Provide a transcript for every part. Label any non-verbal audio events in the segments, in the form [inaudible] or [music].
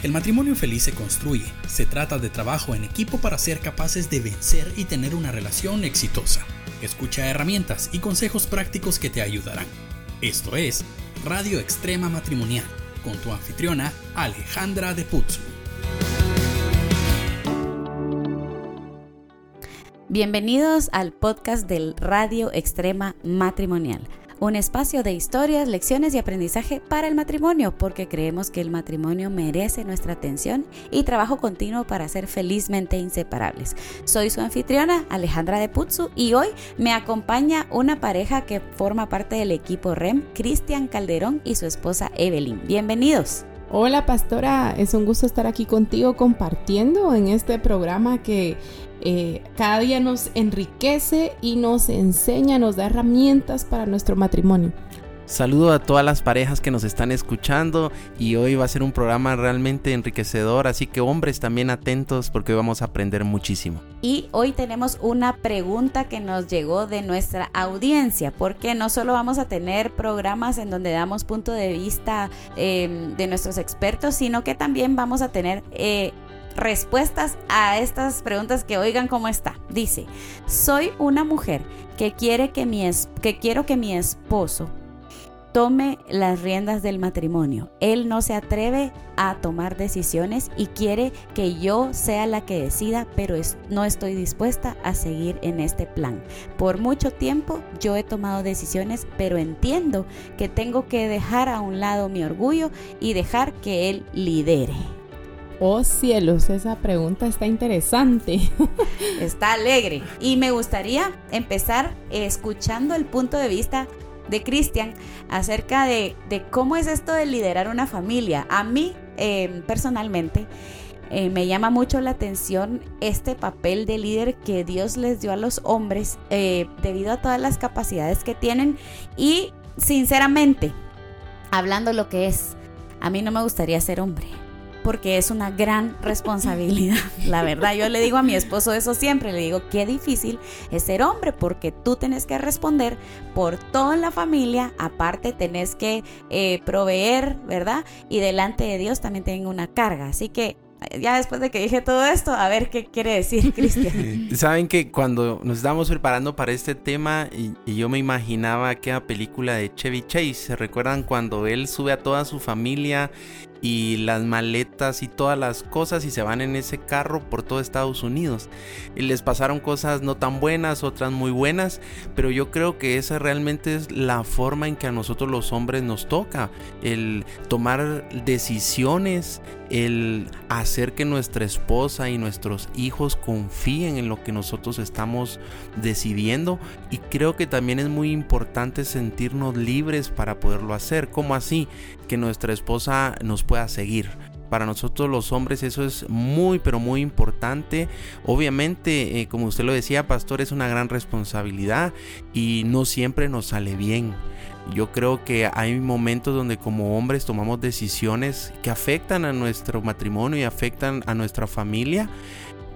El matrimonio feliz se construye. Se trata de trabajo en equipo para ser capaces de vencer y tener una relación exitosa. Escucha herramientas y consejos prácticos que te ayudarán. Esto es Radio Extrema Matrimonial con tu anfitriona Alejandra de Putzu. Bienvenidos al podcast del Radio Extrema Matrimonial un espacio de historias, lecciones y aprendizaje para el matrimonio, porque creemos que el matrimonio merece nuestra atención y trabajo continuo para ser felizmente inseparables. Soy su anfitriona Alejandra de Putzu y hoy me acompaña una pareja que forma parte del equipo REM, Cristian Calderón y su esposa Evelyn. Bienvenidos. Hola pastora, es un gusto estar aquí contigo compartiendo en este programa que eh, cada día nos enriquece y nos enseña, nos da herramientas para nuestro matrimonio. Saludo a todas las parejas que nos están escuchando y hoy va a ser un programa realmente enriquecedor, así que hombres también atentos porque hoy vamos a aprender muchísimo. Y hoy tenemos una pregunta que nos llegó de nuestra audiencia, porque no solo vamos a tener programas en donde damos punto de vista em, de nuestros expertos, sino que también vamos a tener... Eh, respuestas a estas preguntas que oigan cómo está. Dice, soy una mujer que quiere que mi que quiero que mi esposo tome las riendas del matrimonio. Él no se atreve a tomar decisiones y quiere que yo sea la que decida, pero no estoy dispuesta a seguir en este plan. Por mucho tiempo yo he tomado decisiones, pero entiendo que tengo que dejar a un lado mi orgullo y dejar que él lidere. Oh cielos, esa pregunta está interesante. [laughs] Está alegre. Y me gustaría empezar escuchando el punto de vista de Cristian acerca de, cómo es esto de liderar una familia. A mí, em, personalmente, eh, me llama mucho la atención este papel de líder que Dios les dio a los hombres eh, debido a todas las capacidades que tienen y sinceramente, hablando lo que es, a mí no me gustaría ser hombre porque es una gran responsabilidad. [laughs] La verdad, yo le digo a mi esposo eso siempre, le digo, qué difícil es ser hombre porque tú tienes que responder por toda la familia, aparte tenés que eh, proveer, ¿verdad? Y delante de Dios también tengo una carga. Así que ya después de que dije todo esto, a ver qué quiere decir [laughs] Cristian. Saben que cuando nos estábamos preparando para este tema y, y, yo me imaginaba aquella película de Chevy Chase, ¿se recuerdan cuando él sube a toda su familia y las maletas y todas las cosas y se van en ese carro por todo Estados Unidos. Y les pasaron cosas no tan buenas, otras muy buenas, pero yo creo que esa realmente es la forma en que a nosotros los hombres nos toca, el tomar decisiones, el hacer que nuestra esposa y nuestros hijos confíen en lo que nosotros estamos decidiendo y creo que también es muy importante sentirnos libres para poderlo hacer. ¿Cómo así? Que nuestra esposa nos pueda seguir. Para nosotros los hombres eso es muy pero muy importante. Obviamente, eh, como usted lo decía, pastor, es una gran responsabilidad y no siempre nos sale bien. Yo creo que hay momentos donde como hombres tomamos decisiones que afectan a nuestro matrimonio y afectan a nuestra familia,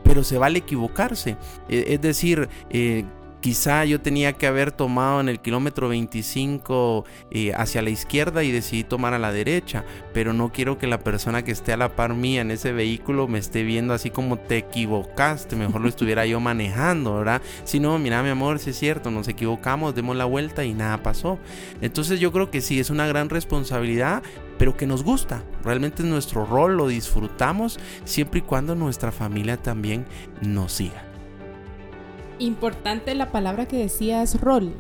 pero se vale equivocarse. E, es decir, eh, Quizá yo tenía que haber tomado en el kilómetro 25 eh, hacia la izquierda y decidí tomar a la derecha, pero no quiero que la persona que esté a la par mía en ese vehículo me esté viendo así como te equivocaste, mejor lo estuviera yo manejando, ¿verdad? Si no, mira mi amor, si es cierto, nos equivocamos, demos la vuelta y nada pasó. Entonces yo creo que sí, es una gran responsabilidad, pero que nos gusta. Realmente es nuestro rol, lo disfrutamos siempre y cuando nuestra familia también nos siga importante la palabra que decía es rol.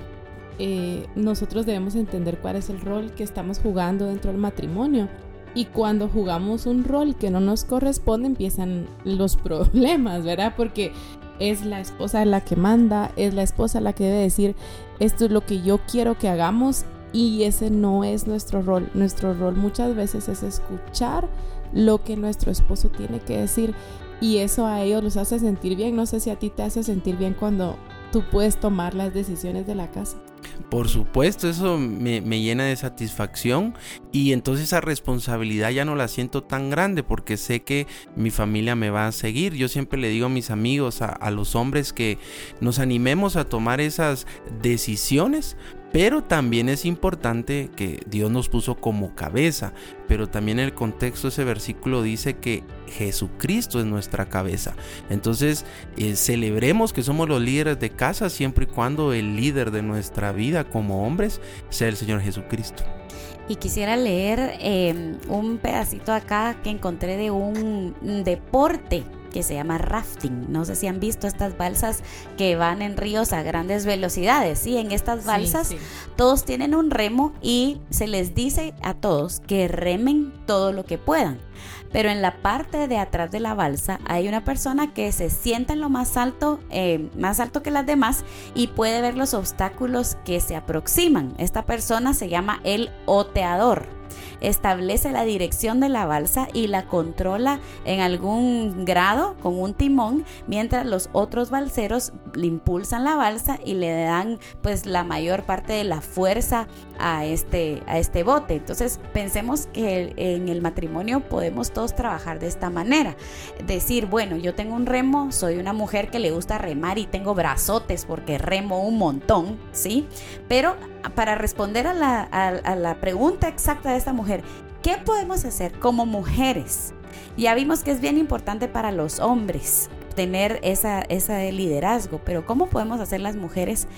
Eh, nosotros debemos entender cuál es el rol que estamos jugando dentro del matrimonio. Y cuando jugamos un rol que no nos corresponde, empiezan los [laughs] problemas, ¿verdad? Porque es la esposa la que manda, es la esposa la que debe decir, esto es lo que yo quiero que hagamos y ese no es nuestro rol. Nuestro rol muchas veces es escuchar lo que nuestro esposo tiene que decir y eso a ellos los hace sentir bien. No sé si a ti te hace sentir bien cuando tú puedes tomar las decisiones de la casa. Por supuesto, eso me, llena de satisfacción y entonces esa responsabilidad ya no la siento tan grande porque sé que mi familia me va a seguir. Yo siempre le digo a mis amigos, a los hombres que nos animemos a tomar esas decisiones Pero también es importante que Dios nos puso como cabeza, pero también el contexto de ese versículo dice que Jesucristo es nuestra cabeza. Entonces, eh, celebremos que somos los líderes de casa siempre y cuando el líder de nuestra vida como hombres sea el Señor Jesucristo. Y quisiera leer em, un pedacito acá que encontré de un deporte que se llama rafting. No sé si han visto estas balsas que van en ríos a grandes velocidades. Sí, en estas balsas todos tienen un remo y se les dice a todos que remen todo lo que puedan. Pero en la parte de atrás de la balsa hay una persona que se sienta en lo más alto, eh, más alto que las demás y puede ver los obstáculos que se aproximan. Esta persona se llama el oteador establece la dirección de la balsa y la controla en algún grado con un timón, mientras los otros balseros le impulsan la balsa y le dan pues la mayor parte de la fuerza a este, a este bote. Entonces pensemos que en el matrimonio podemos todos trabajar de esta manera. Decir, bueno, yo tengo un remo, soy una mujer que le gusta remar y tengo brazotes porque remo un montón, ¿sí? Pero para responder a la, a la pregunta exacta de esta mujer, ¿qué podemos hacer como mujeres? Ya vimos que es bien importante para los hombres tener esa, ese liderazgo, pero ¿cómo podemos hacer las mujeres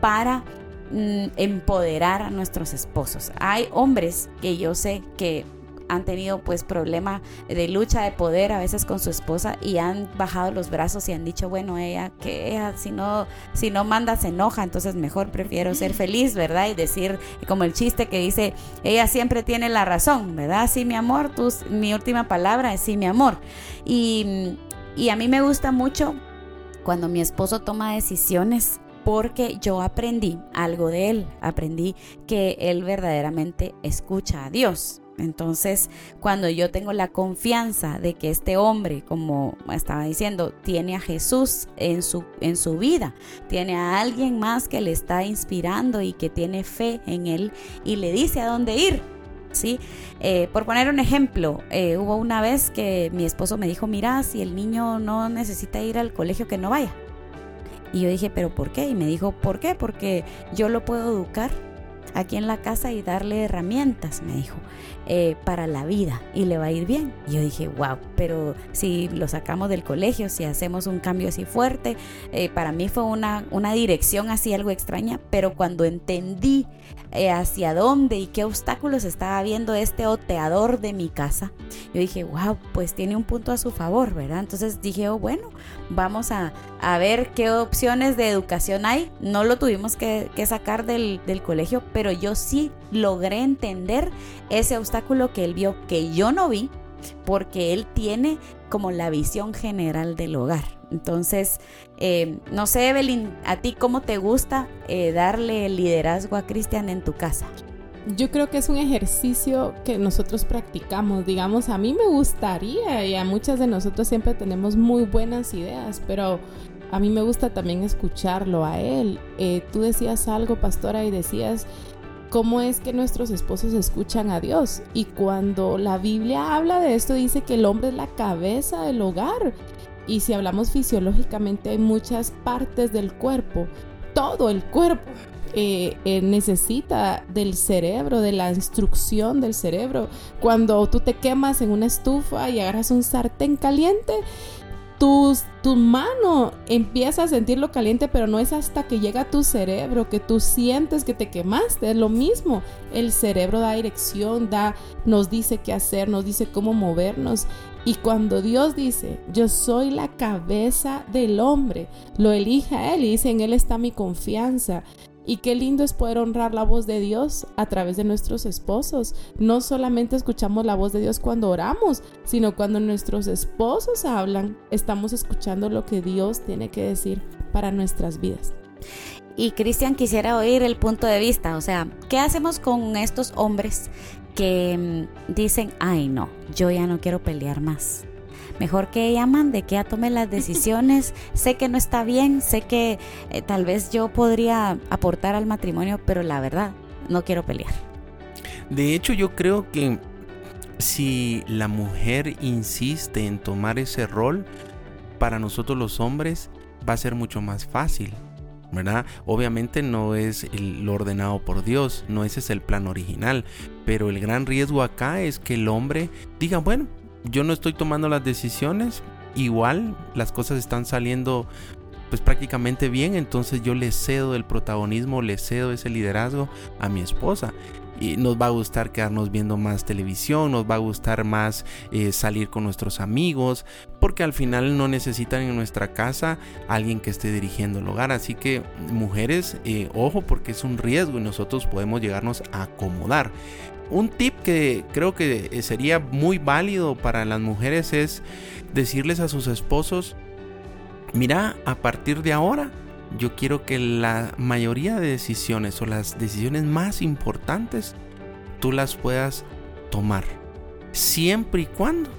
para empoderar a nuestros esposos? Hay hombres que yo sé que han tenido pues problema de lucha de poder a veces con su esposa y han bajado los brazos y han dicho, bueno, ella que ella si no si no manda se enoja, entonces mejor prefiero ser feliz, ¿verdad? Y decir como el chiste que dice, ella siempre tiene la razón, ¿verdad? Sí, mi amor, tú, mi última palabra es sí, mi amor. Y, y a mí me gusta mucho cuando mi esposo toma decisiones porque yo aprendí algo de él, aprendí que él verdaderamente escucha a Dios. Entonces, cuando yo tengo la confianza de que este hombre, como estaba diciendo, tiene a Jesús en su, en su vida, tiene a alguien más que le está inspirando y que tiene fe en él y le dice a dónde ir. ¿Sí? Eh, por poner un ejemplo, eh, hubo una vez que mi esposo me dijo, mira, si el niño no necesita ir al colegio, que no vaya. Y yo dije, pero ¿por qué? Y me dijo, ¿por qué? Porque yo lo puedo educar aquí en la casa y darle herramientas, me dijo. Eh, para la vida y le va a ir bien. yo dije, wow, pero si lo sacamos del colegio, si hacemos un cambio así fuerte, eh, para mí fue una, una dirección así algo extraña, pero cuando entendí eh, hacia dónde y qué obstáculos estaba viendo este oteador de mi casa, yo dije, wow, pues tiene un punto a su favor, ¿verdad? Entonces dije, oh, bueno, vamos a, a ver qué opciones de educación hay. No lo tuvimos que, sacar del, del colegio, pero yo sí logré entender ese obstáculo que él vio que yo no vi porque él tiene como la visión general del hogar. Entonces, eh, no sé, Evelyn, ¿a ti cómo te gusta eh, darle liderazgo a Cristian en tu casa? Yo creo que es un ejercicio que nosotros practicamos. Digamos, a mí me gustaría y a muchas de nosotros siempre tenemos muy buenas ideas, pero a mí me gusta también escucharlo a él. Eh, tú decías algo, pastora, y decías cómo es que nuestros esposos escuchan a Dios. Y cuando la Biblia habla de esto, dice que el hombre es la cabeza del hogar. Y si hablamos fisiológicamente, hay muchas partes del cuerpo, todo el cuerpo. Eh, eh, necesita del cerebro, de la instrucción del cerebro. Cuando tú te quemas en una estufa y agarras un sartén caliente, tu mano empieza a sentir lo caliente, pero no es hasta que llega a tu cerebro que tú sientes que te quemaste. Es lo mismo. El cerebro da dirección, da, nos dice qué hacer, nos dice cómo movernos. Y cuando Dios dice, yo soy la cabeza del hombre, lo elige a Él y dice, en Él está mi confianza. Y qué lindo es poder honrar la voz de Dios a través de nuestros esposos. No solamente escuchamos la voz de Dios cuando oramos, sino cuando nuestros esposos hablan, estamos escuchando lo que Dios tiene que decir para nuestras vidas. Y Cristian quisiera oír el punto de vista, o sea, ¿qué hacemos con estos hombres que mm, dicen, ay no, yo ya no quiero pelear más? Mejor que ella mande, que ella tome las decisiones. [laughs] sé que no está bien, sé que eh, tal vez yo podría aportar al matrimonio, pero la verdad, no quiero pelear. De hecho, yo creo que si la mujer insiste en tomar ese rol, para nosotros los hombres va a ser mucho más fácil. ¿verdad? Obviamente no es lo ordenado por Dios, no ese es el plan original, pero el gran riesgo acá es que el hombre diga, bueno, yo no estoy tomando las decisiones, igual las cosas están saliendo pues prácticamente bien, entonces yo le cedo el protagonismo, le cedo ese liderazgo a mi esposa nos va a gustar quedarnos viendo más televisión, nos va a gustar más eh, salir con nuestros amigos, porque al final no necesitan en nuestra casa alguien que esté dirigiendo el hogar. Así que mujeres, eh, ojo porque es un riesgo y nosotros podemos llegarnos a acomodar. Un tip que creo que sería muy válido para las mujeres es decirles a sus esposos, mira, a partir de ahora yo quiero que la mayoría de decisiones o las decisiones más importantes tú las puedas tomar. Siempre y cuando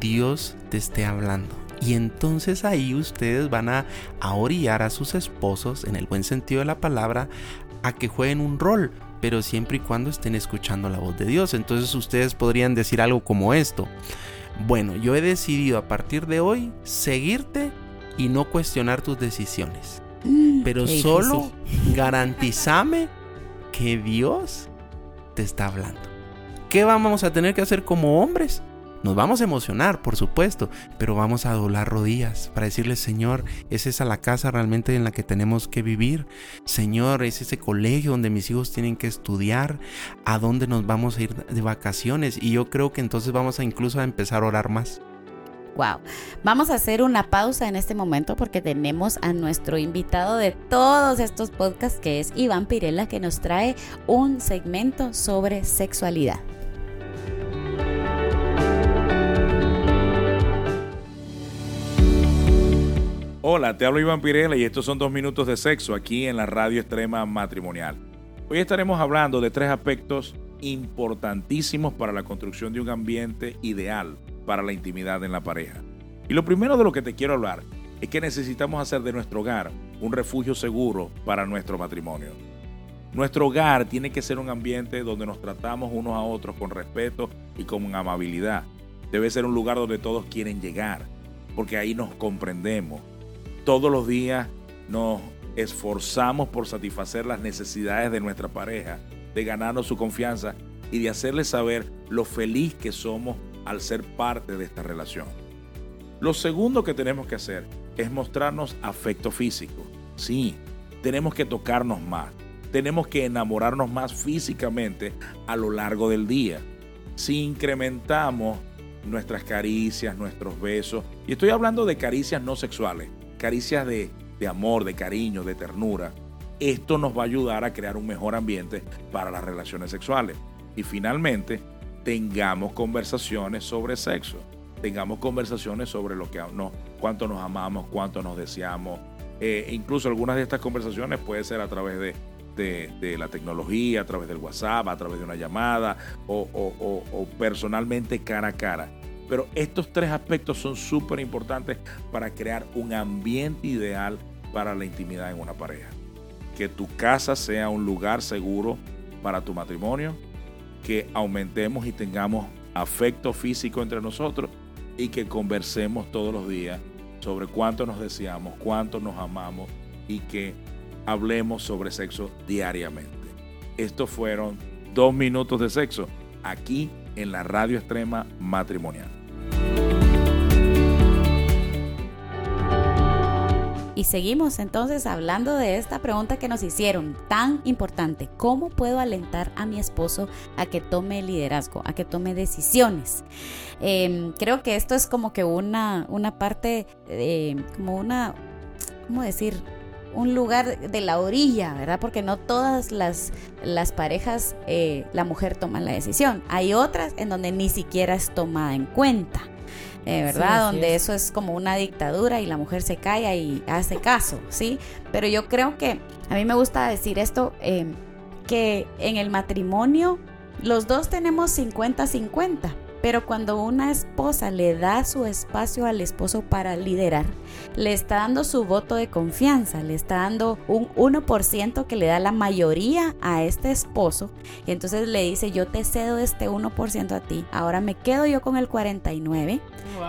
Dios te esté hablando. Y entonces ahí ustedes van a, orillar a sus esposos, en el buen sentido de la palabra, a que jueguen un rol, pero siempre y cuando estén escuchando la voz de Dios. Entonces ustedes podrían decir algo como esto. Bueno, yo he decidido a partir de hoy seguirte y no cuestionar tus decisiones. Pero solo garantizame que Dios te está hablando. ¿Qué vamos a tener que hacer como hombres? Nos vamos a emocionar, por supuesto, pero vamos a doblar rodillas para decirle, Señor, ¿es esa la casa realmente en la que tenemos que vivir? Señor, ¿es ese colegio donde mis hijos tienen que estudiar? ¿A dónde nos vamos a ir de vacaciones? Y yo creo que entonces vamos a incluso a empezar a orar más. Wow. Vamos a hacer una pausa en este momento porque tenemos a nuestro invitado de todos estos podcasts, que es Iván Pirela, que nos trae un segmento sobre sexualidad. Hola, te hablo Iván Pirela y estos son dos minutos de sexo aquí en la radio extrema matrimonial. Hoy estaremos hablando de tres aspectos importantísimos para la construcción de un ambiente ideal para la intimidad en la pareja. Y lo primero de lo que te quiero hablar es que necesitamos hacer de nuestro hogar un refugio seguro para nuestro matrimonio. Nuestro hogar tiene que ser un ambiente donde nos tratamos unos a otros con respeto y con amabilidad. Debe ser un lugar donde todos quieren llegar, porque ahí nos comprendemos. Todos los días nos esforzamos por satisfacer las necesidades de nuestra pareja, de ganarnos su confianza y de hacerle saber lo feliz que somos al ser parte de esta relación. Lo segundo que tenemos que hacer es mostrarnos afecto físico. Sí, tenemos que tocarnos más. Tenemos que enamorarnos más físicamente a lo largo del día. Si incrementamos nuestras caricias, nuestros besos, y estoy hablando de caricias no sexuales, caricias de, de amor, de cariño, de ternura, esto nos va a ayudar a crear un mejor ambiente para las relaciones sexuales. Y finalmente, tengamos conversaciones sobre sexo, tengamos conversaciones sobre lo que no, cuánto nos amamos, cuánto nos deseamos. Eh, incluso algunas de estas conversaciones puede ser a través de, de, la tecnología, a través del WhatsApp, a través de una llamada o, o personalmente cara a cara. Pero estos tres aspectos son súper importantes para crear un ambiente ideal para la intimidad en una pareja. Que tu casa sea un lugar seguro para tu matrimonio, que aumentemos y tengamos afecto físico entre nosotros y que conversemos todos los días sobre cuánto nos deseamos, cuánto nos amamos y que hablemos sobre sexo diariamente. Estos fueron dos minutos de sexo aquí en la radio extrema matrimonial. Y seguimos entonces hablando de esta pregunta que nos hicieron, tan importante, ¿cómo puedo alentar a mi esposo a que tome liderazgo, a que tome decisiones? Em, creo que esto es como que una, una parte, como una, ¿cómo decir? un lugar de la orilla, ¿verdad? Porque no todas las, las parejas eh, la mujer toma la decisión. Hay otras en donde ni siquiera es tomada en cuenta. Eh, ¿verdad? Donde eso es como una dictadura y la mujer se calla y hace caso, ¿sí? Pero yo creo que a mí me gusta decir esto, eh, que en el matrimonio los dos tenemos 50-50. Pero cuando una esposa le da su espacio al esposo para liderar, le está dando su voto de confianza, le está dando un 1% que le da la mayoría a este esposo. Y entonces le dice, yo te cedo este 1% a ti, ahora me quedo yo con el 49,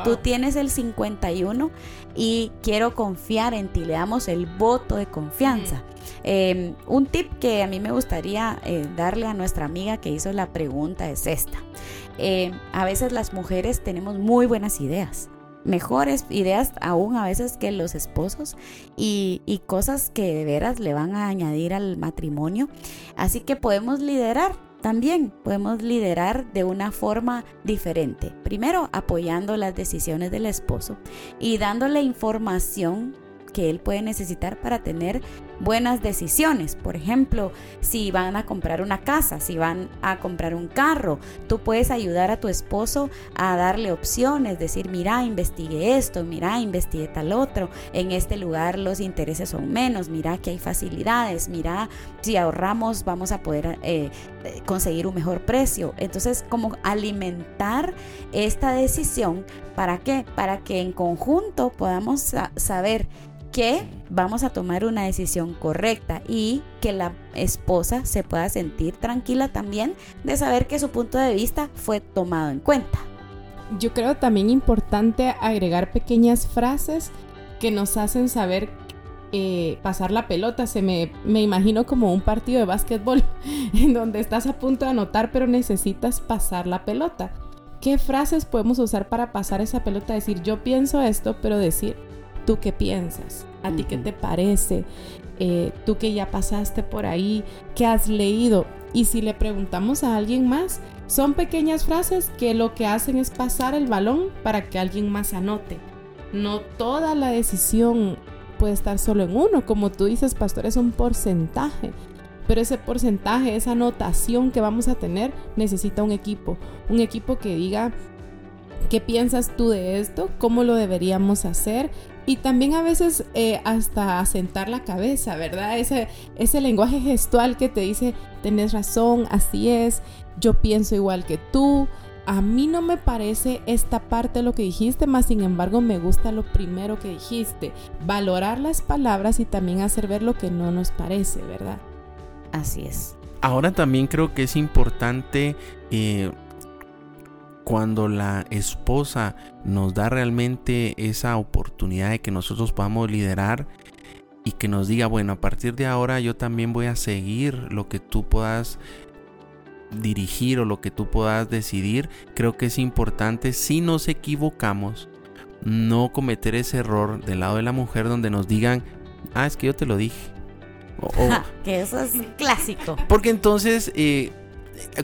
tú tienes el 51 y quiero confiar en ti, le damos el voto de confianza. Em, un tip que a mí me gustaría eh, darle a nuestra amiga que hizo la pregunta es esta. Eh, a veces las mujeres tenemos muy buenas ideas, mejores ideas aún a veces que los esposos y, y, cosas que de veras le van a añadir al matrimonio. Así que podemos liderar. También podemos liderar de una forma diferente. Primero apoyando las decisiones del esposo y dándole información que él puede necesitar para tener buenas decisiones. Por ejemplo, si van a comprar una casa, si van a comprar un carro, tú puedes ayudar a tu esposo a darle opciones, decir, mira, investigue esto, mira, investigue tal otro, en este lugar los intereses son menos, mira que hay facilidades, mira, si ahorramos vamos a poder eh, conseguir un mejor precio. Entonces, como alimentar esta decisión, ¿para qué? Para que en conjunto podamos saber que vamos a tomar una decisión correcta y que la esposa se pueda sentir tranquila también de saber que su punto de vista fue tomado en cuenta. Yo creo también importante agregar pequeñas frases que nos hacen saber eh, pasar la pelota. Se me, me imagino como un partido de básquetbol [laughs] en donde estás a punto de anotar pero necesitas pasar la pelota. ¿Qué frases podemos usar para pasar esa pelota? Decir yo pienso esto, pero decir ¿Tú qué piensas? ¿A ti qué te parece? Eh, tú que ya pasaste por ahí, ¿qué has leído? Y si le preguntamos a alguien más, son pequeñas frases que lo que hacen es pasar el balón para que alguien más anote. No toda la decisión puede estar solo en uno. Como tú dices, pastor, es un porcentaje. Pero ese porcentaje, esa anotación que vamos a tener, necesita un equipo. Un equipo que diga, ¿qué piensas tú de esto? ¿Cómo lo deberíamos hacer? Y también a veces eh, hasta asentar la cabeza, ¿verdad? Ese, ese lenguaje gestual que te dice, tenés razón, así es, yo pienso igual que tú. A mí no me parece esta parte lo que dijiste, más sin embargo me gusta lo primero que dijiste. Valorar las palabras y también hacer ver lo que no nos parece, ¿verdad? Así es. Ahora también creo que es importante eh, cuando la esposa nos da realmente esa oportunidad de que nosotros podamos liderar y que nos diga, bueno, a partir de ahora yo también voy a seguir lo que tú puedas dirigir o lo que tú puedas decidir, creo que es importante si nos equivocamos no cometer ese error del lado de la mujer donde nos digan, ah, es que yo te lo dije. [laughs] que eso es clásico. Porque entonces eh,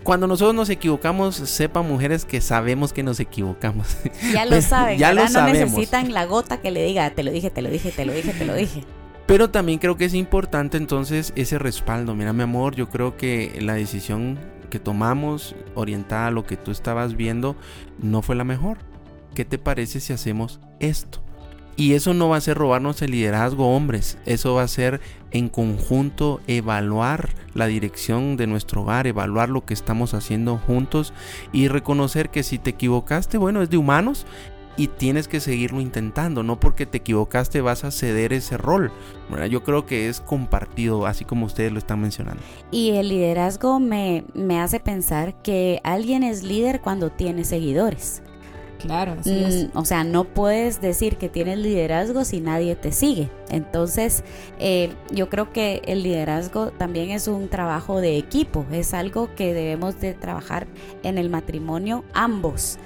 cuando nosotros nos equivocamos, sepan mujeres que sabemos que nos equivocamos. Ya lo [laughs] saben, ya lo no necesitan la gota que le diga, te lo dije, te lo dije, te lo dije, te lo dije. [laughs] Pero también creo que es importante entonces ese respaldo. Mira, mi amor, yo creo que la decisión que tomamos orientada a lo que tú estabas viendo no fue la mejor. ¿Qué te parece si hacemos esto? Y eso no va a ser robarnos el liderazgo, hombres. Eso va a ser en conjunto evaluar la dirección de nuestro hogar, evaluar lo que estamos haciendo juntos y reconocer que si te equivocaste, bueno, es de humanos y tienes que seguirlo intentando. No porque te equivocaste vas a ceder ese rol. yo creo que es compartido, así como ustedes lo están mencionando. Y el liderazgo me, me hace pensar que alguien es líder cuando tiene seguidores. Claro, así es. Mm, o sea, no puedes decir que tienes liderazgo si nadie te sigue. Entonces, eh, yo creo que el liderazgo también es un trabajo de equipo, es algo que debemos de trabajar en el matrimonio ambos.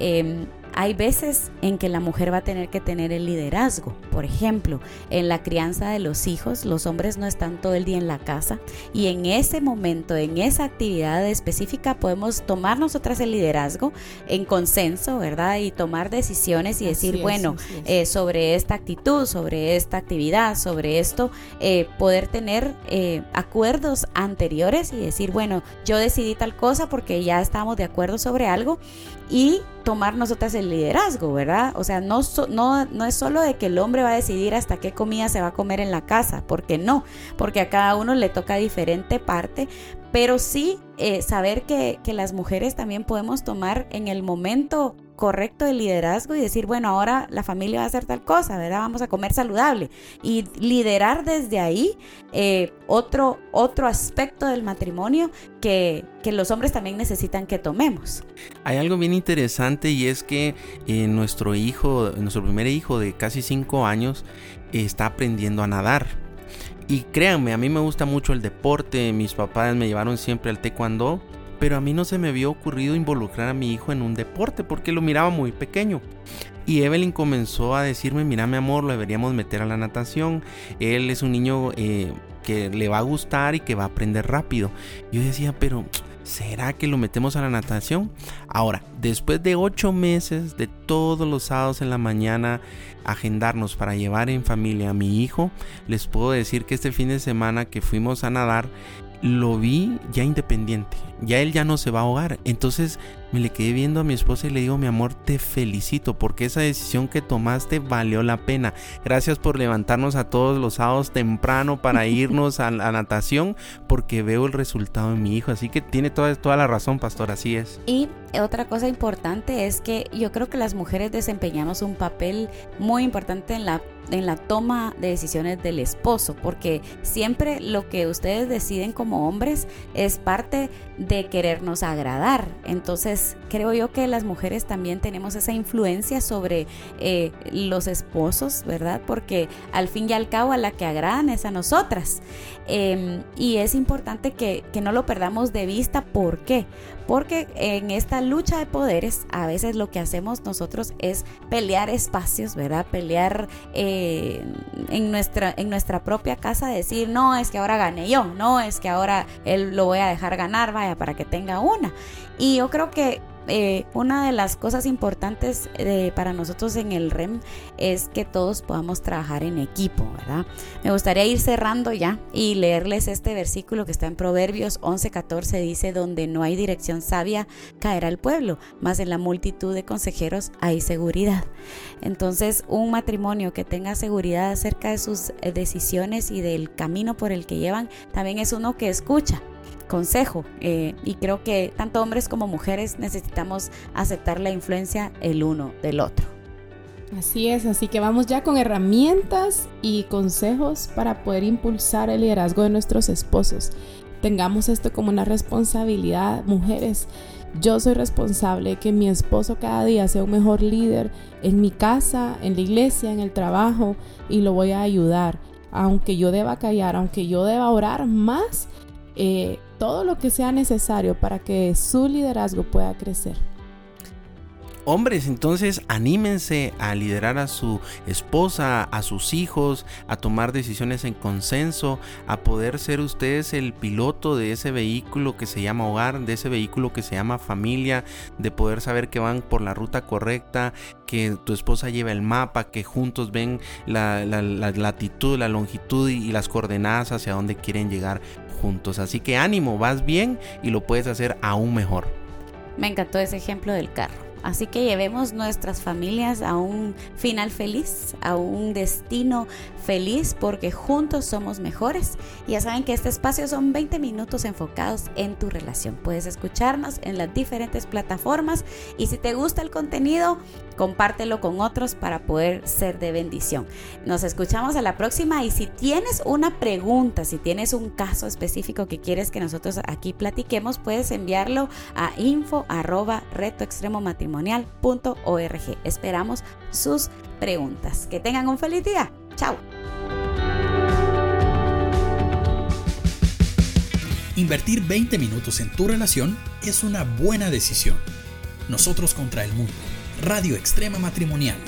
Em, hay veces en que la mujer va a tener que tener el liderazgo. Por ejemplo, en la crianza de los hijos, los hombres no están todo el día en la casa y en ese momento, en esa actividad específica, podemos tomar nosotras el liderazgo en consenso, ¿verdad? Y tomar decisiones y decir, bueno, eh, sobre esta actitud, sobre esta actividad, sobre esto, eh, poder tener eh, acuerdos anteriores y decir, bueno, yo decidí tal cosa porque ya estamos de acuerdo sobre algo y tomar nosotras el liderazgo, ¿verdad? O sea, no, no, no es solo de que el hombre va a decidir hasta qué comida se va a comer en la casa, porque no, porque a cada uno le toca diferente parte, pero sí eh, saber que, que las mujeres también podemos tomar en el momento correcto de liderazgo y decir, bueno, ahora la familia va a hacer tal cosa, ¿verdad? Vamos a comer saludable. Y liderar desde ahí eh, otro, otro aspecto del matrimonio que, que, los hombres también necesitan que tomemos. Hay algo bien interesante y es que eh, nuestro hijo, nuestro primer hijo de casi cinco años, está aprendiendo a nadar. Y créanme, a mí me gusta mucho el deporte, mis papás me llevaron siempre al taekwondo pero a mí no se me había ocurrido involucrar a mi hijo en un deporte porque lo miraba muy pequeño. Y Evelyn comenzó a decirme, mira mi amor, lo deberíamos meter a la natación. Él es un niño eh, que le va a gustar y que va a aprender rápido. Yo decía, pero ¿será que lo metemos a la natación? Ahora, después de ocho meses de todos los sábados en la mañana agendarnos para llevar en familia a mi hijo, les puedo decir que este fin de semana que fuimos a nadar, lo vi ya independiente, ya él ya no se va a ahogar. Entonces me le quedé viendo a mi esposa y le digo, mi amor, te felicito porque esa decisión que tomaste valió la pena. Gracias por levantarnos a todos los sábados temprano para [laughs] irnos a la natación porque veo el resultado de mi hijo. Así que tiene toda, toda la razón, pastor, así es. Y otra cosa importante es que yo creo que las mujeres desempeñamos un papel muy importante en la en la toma de decisiones del esposo, porque siempre lo que ustedes deciden como hombres es parte de querernos agradar. Entonces, creo yo que las mujeres también tenemos esa influencia sobre eh, los esposos, ¿verdad? Porque al fin y al cabo a la que agradan es a nosotras. Em, y es importante que, que no lo perdamos de vista. ¿Por qué? Porque en esta lucha de poderes, a veces lo que hacemos nosotros es pelear espacios, ¿verdad? Pelear eh, en, nuestra, en nuestra propia casa, decir, no, es que ahora gane yo, no, es que ahora él lo voy a dejar ganar, vaya, para que tenga una. Y yo creo que eh, una de las cosas importantes eh, para nosotros en el REM es que todos podamos trabajar en equipo, ¿verdad? Me gustaría ir cerrando ya y leerles este versículo que está en Proverbios 11:14, dice, donde no hay dirección sabia, caerá el pueblo, más en la multitud de consejeros hay seguridad. Entonces, un matrimonio que tenga seguridad acerca de sus eh, decisiones y del camino por el que llevan, también es uno que escucha consejo. Eh, y creo que tanto hombres como mujeres necesitamos aceptar la influencia el uno del otro. Así es, así que vamos ya con herramientas y consejos para poder impulsar el liderazgo de nuestros esposos. Tengamos esto como una responsabilidad, mujeres. Yo soy responsable que mi esposo cada día sea un mejor líder en mi casa, en la iglesia, en el trabajo y lo voy a ayudar. Aunque yo deba callar, aunque yo deba orar más, eh, todo lo que sea necesario para que su liderazgo pueda crecer. Hombres, entonces anímense a liderar a su esposa, a sus hijos, a tomar decisiones en consenso, a poder ser ustedes el piloto de ese vehículo que se llama hogar, de ese vehículo que se llama familia, de poder saber que van por la ruta correcta, que tu esposa lleva el mapa, que juntos ven la, latitud, la longitud y las coordenadas hacia dónde quieren llegar juntos. Así que ánimo, vas bien y lo puedes hacer aún mejor. Me encantó ese ejemplo del carro. Así que llevemos nuestras familias a un final feliz, a un destino feliz, porque juntos somos mejores. Ya saben que este espacio son 20 minutos enfocados en tu relación. Puedes escucharnos en las diferentes plataformas y si te gusta el contenido, compártelo con otros para poder ser de bendición. Nos escuchamos a la próxima y si tienes una pregunta, si tienes un caso específico que quieres que nosotros aquí platiquemos, puedes enviarlo a info arroba Esperamos sus preguntas. Que tengan un feliz día. Chao. Invertir 20 minutos en tu relación es una buena decisión. Nosotros contra el mundo. Radio Extrema Matrimonial